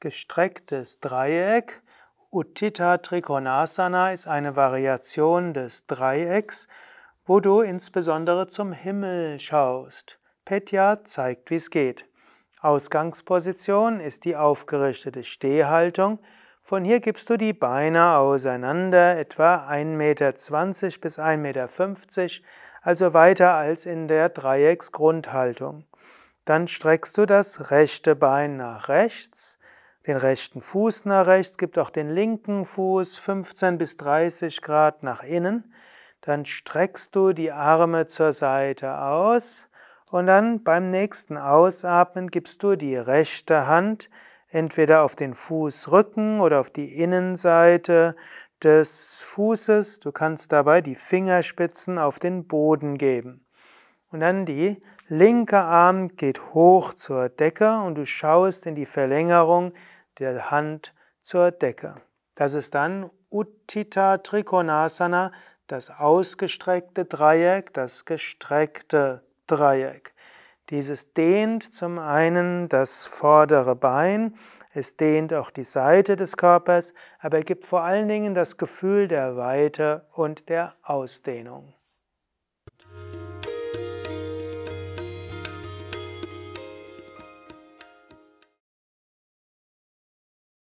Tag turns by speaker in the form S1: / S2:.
S1: gestrecktes Dreieck. Utthita Trikonasana ist eine Variation des Dreiecks, wo du insbesondere zum Himmel schaust. Petya zeigt, wie es geht. Ausgangsposition ist die aufgerichtete Stehhaltung. Von hier gibst du die Beine auseinander, etwa 1,20 Meter bis 1,50 Meter, also weiter als in der Dreiecksgrundhaltung. Dann streckst du das rechte Bein nach rechts, den rechten Fuß nach rechts, gibt auch den linken Fuß 15 bis 30 Grad nach innen. Dann streckst du die Arme zur Seite aus und dann beim nächsten Ausatmen gibst du die rechte Hand entweder auf den Fußrücken oder auf die Innenseite des Fußes. Du kannst dabei die Fingerspitzen auf den Boden geben. Und dann die linke Arm geht hoch zur Decke und du schaust in die Verlängerung der Hand zur Decke. Das ist dann Utthita Trikonasana, das ausgestreckte Dreieck, das gestreckte Dreieck. Dieses dehnt zum einen das vordere Bein, es dehnt auch die Seite des Körpers, aber gibt vor allen Dingen das Gefühl der Weite und der Ausdehnung.